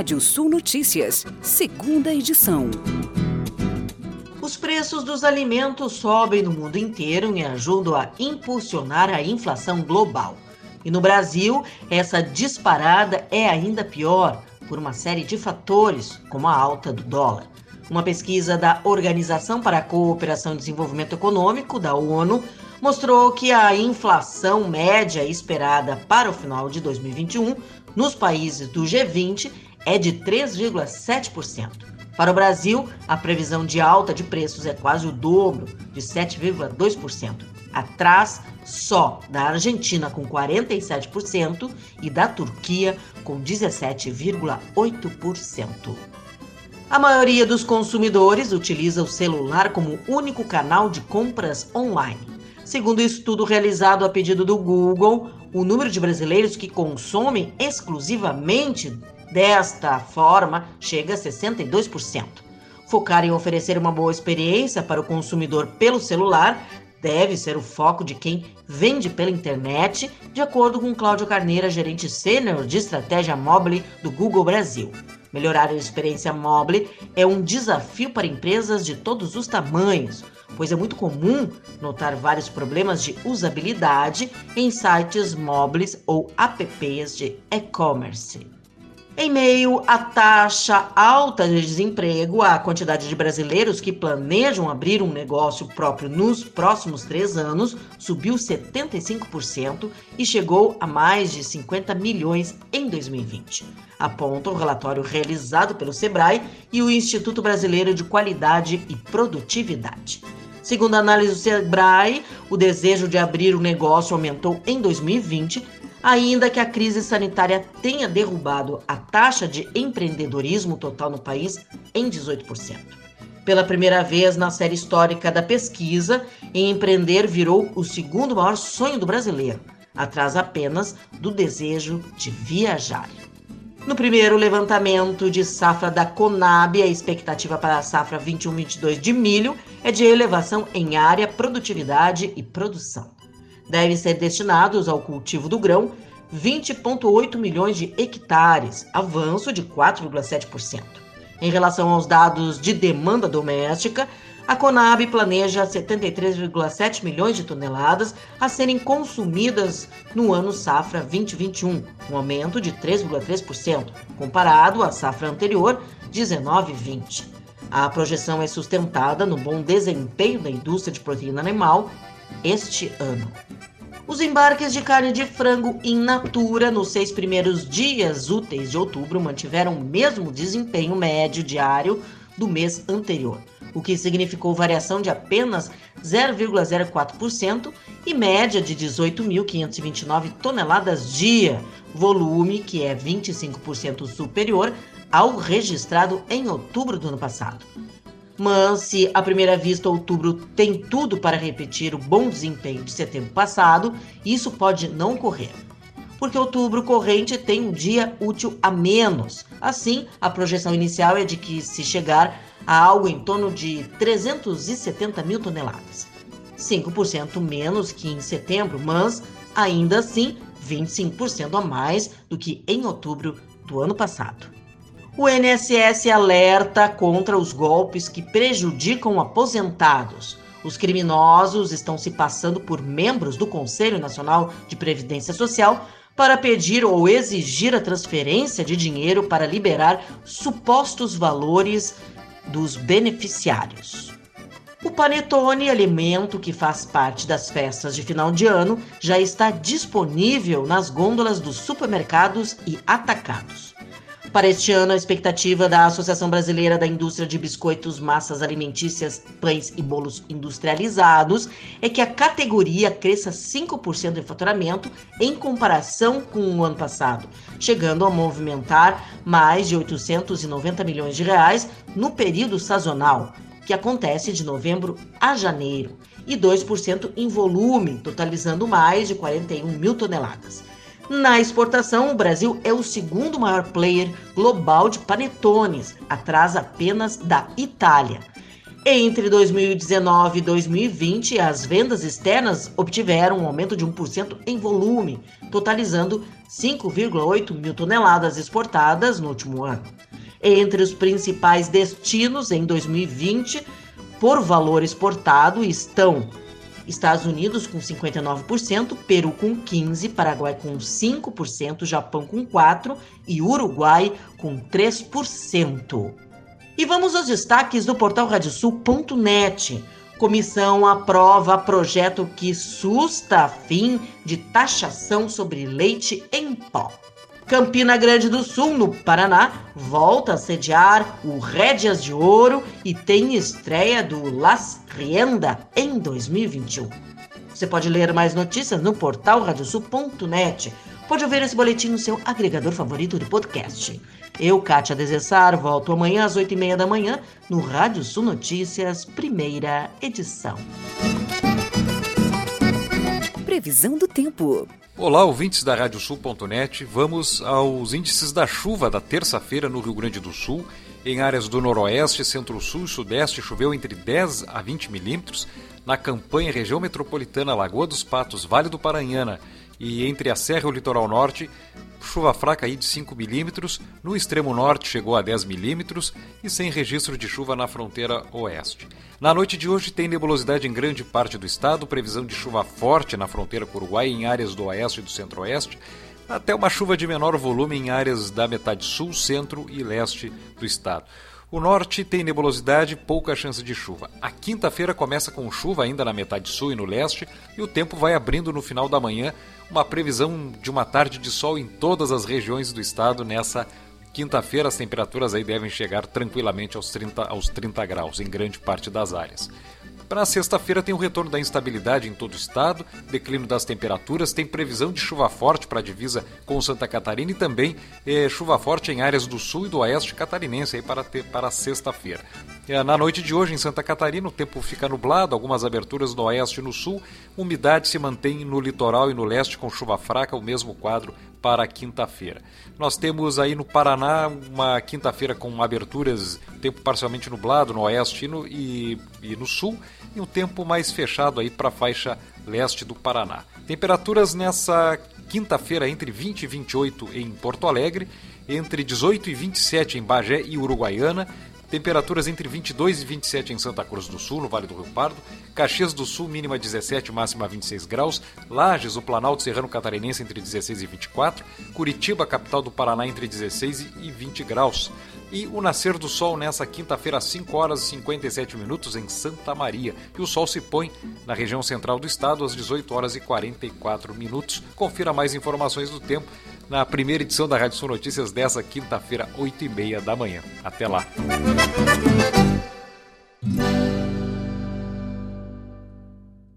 Rádio Sul Notícias, segunda edição. Os preços dos alimentos sobem no mundo inteiro e ajudam a impulsionar a inflação global. E no Brasil, essa disparada é ainda pior por uma série de fatores, como a alta do dólar. Uma pesquisa da Organização para a Cooperação e Desenvolvimento Econômico, da ONU, mostrou que a inflação média esperada para o final de 2021 nos países do G20 é de 3,7%. Para o Brasil, a previsão de alta de preços é quase o dobro, de 7,2%, atrás só da Argentina com 47% e da Turquia com 17,8%. A maioria dos consumidores utiliza o celular como único canal de compras online. Segundo estudo realizado a pedido do Google, o número de brasileiros que consomem exclusivamente desta forma chega a 62%. Focar em oferecer uma boa experiência para o consumidor pelo celular deve ser o foco de quem vende pela internet, de acordo com Cláudio Carneira, gerente sênior de estratégia mobile do Google Brasil. Melhorar a experiência mobile é um desafio para empresas de todos os tamanhos pois é muito comum notar vários problemas de usabilidade em sites móveis ou apps de e-commerce. Em meio à taxa alta de desemprego, a quantidade de brasileiros que planejam abrir um negócio próprio nos próximos três anos subiu 75% e chegou a mais de 50 milhões em 2020, aponta o relatório realizado pelo Sebrae e o Instituto Brasileiro de Qualidade e Produtividade. Segundo a análise do Sebrae, o desejo de abrir o negócio aumentou em 2020, ainda que a crise sanitária tenha derrubado a taxa de empreendedorismo total no país em 18%. Pela primeira vez na série histórica da pesquisa, empreender virou o segundo maior sonho do brasileiro, atrás apenas do desejo de viajar. No primeiro levantamento de safra da Conab, a expectativa para a safra 21-22 de milho é de elevação em área, produtividade e produção. Devem ser destinados ao cultivo do grão 20,8 milhões de hectares, avanço de 4,7%. Em relação aos dados de demanda doméstica, a Conab planeja 73,7 milhões de toneladas a serem consumidas no ano safra 2021, um aumento de 3,3%, comparado à safra anterior, 19,20. A projeção é sustentada no bom desempenho da indústria de proteína animal este ano. Os embarques de carne de frango in natura nos seis primeiros dias úteis de outubro mantiveram o mesmo desempenho médio diário do mês anterior o que significou variação de apenas 0,04% e média de 18.529 toneladas dia, volume que é 25% superior ao registrado em outubro do ano passado. Mas se à primeira vista outubro tem tudo para repetir o bom desempenho de setembro passado, isso pode não ocorrer porque outubro corrente tem um dia útil a menos. Assim, a projeção inicial é de que se chegar a algo em torno de 370 mil toneladas. 5% menos que em setembro, mas ainda assim 25% a mais do que em outubro do ano passado. O INSS alerta contra os golpes que prejudicam aposentados. Os criminosos estão se passando por membros do Conselho Nacional de Previdência Social para pedir ou exigir a transferência de dinheiro para liberar supostos valores dos beneficiários. O panetone, alimento que faz parte das festas de final de ano, já está disponível nas gôndolas dos supermercados e atacados. Para este ano, a expectativa da Associação Brasileira da Indústria de Biscoitos, Massas Alimentícias, Pães e Bolos Industrializados é que a categoria cresça 5% em faturamento em comparação com o ano passado, chegando a movimentar mais de 890 milhões de reais no período sazonal, que acontece de novembro a janeiro, e 2% em volume, totalizando mais de 41 mil toneladas. Na exportação, o Brasil é o segundo maior player global de panetones, atrás apenas da Itália. Entre 2019 e 2020, as vendas externas obtiveram um aumento de 1% em volume, totalizando 5,8 mil toneladas exportadas no último ano. Entre os principais destinos em 2020, por valor exportado, estão Estados Unidos com 59%, Peru com 15%, Paraguai com 5%, Japão com 4% e Uruguai com 3%. E vamos aos destaques do portal radiosul.net. Comissão aprova projeto que susta fim de taxação sobre leite em pó. Campina Grande do Sul, no Paraná, volta a sediar o Rédias de Ouro e tem estreia do Las Rienda em 2021. Você pode ler mais notícias no portal radiosul.net. Pode ouvir esse boletim no seu agregador favorito de podcast. Eu, Kátia Desessar, volto amanhã às 8h30 da manhã no Rádio Sul Notícias, primeira edição. Previsão do tempo. Olá, ouvintes da Radiosul.net. Vamos aos índices da chuva da terça-feira no Rio Grande do Sul. Em áreas do Noroeste, Centro-Sul e Sudeste choveu entre 10 a 20 milímetros. Na campanha região metropolitana Lagoa dos Patos, Vale do Paranhana e entre a Serra e o Litoral Norte, chuva fraca aí de 5 milímetros, no extremo norte chegou a 10 milímetros e sem registro de chuva na fronteira oeste. Na noite de hoje tem nebulosidade em grande parte do estado, previsão de chuva forte na fronteira com o Uruguai em áreas do oeste e do centro-oeste, até uma chuva de menor volume em áreas da metade sul, centro e leste do estado. O norte tem nebulosidade, pouca chance de chuva. A quinta-feira começa com chuva ainda na metade sul e no leste, e o tempo vai abrindo no final da manhã, uma previsão de uma tarde de sol em todas as regiões do estado nessa quinta-feira. As temperaturas aí devem chegar tranquilamente aos 30, aos 30 graus em grande parte das áreas. Para sexta-feira tem o retorno da instabilidade em todo o estado, declínio das temperaturas, tem previsão de chuva forte para a divisa com Santa Catarina e também é, chuva forte em áreas do sul e do oeste catarinense aí para, ter, para sexta-feira. É, na noite de hoje em Santa Catarina o tempo fica nublado, algumas aberturas no oeste e no sul, umidade se mantém no litoral e no leste com chuva fraca, o mesmo quadro para quinta-feira. Nós temos aí no Paraná uma quinta-feira com aberturas, tempo parcialmente nublado no oeste e no, e, e no sul, e um tempo mais fechado aí para a faixa leste do Paraná. Temperaturas nessa quinta-feira entre 20 e 28 em Porto Alegre, entre 18 e 27 em Bagé e Uruguaiana, Temperaturas entre 22 e 27 em Santa Cruz do Sul, no Vale do Rio Pardo. Caxias do Sul, mínima 17, máxima 26 graus. Lages, o Planalto Serrano Catarinense, entre 16 e 24. Curitiba, capital do Paraná, entre 16 e 20 graus. E o nascer do sol nessa quinta-feira, às 5 horas e 57 minutos, em Santa Maria. E o sol se põe na região central do estado, às 18 horas e 44 minutos. Confira mais informações do tempo na primeira edição da Rádio Sul Notícias dessa quinta-feira, 8 e meia da manhã. Até lá!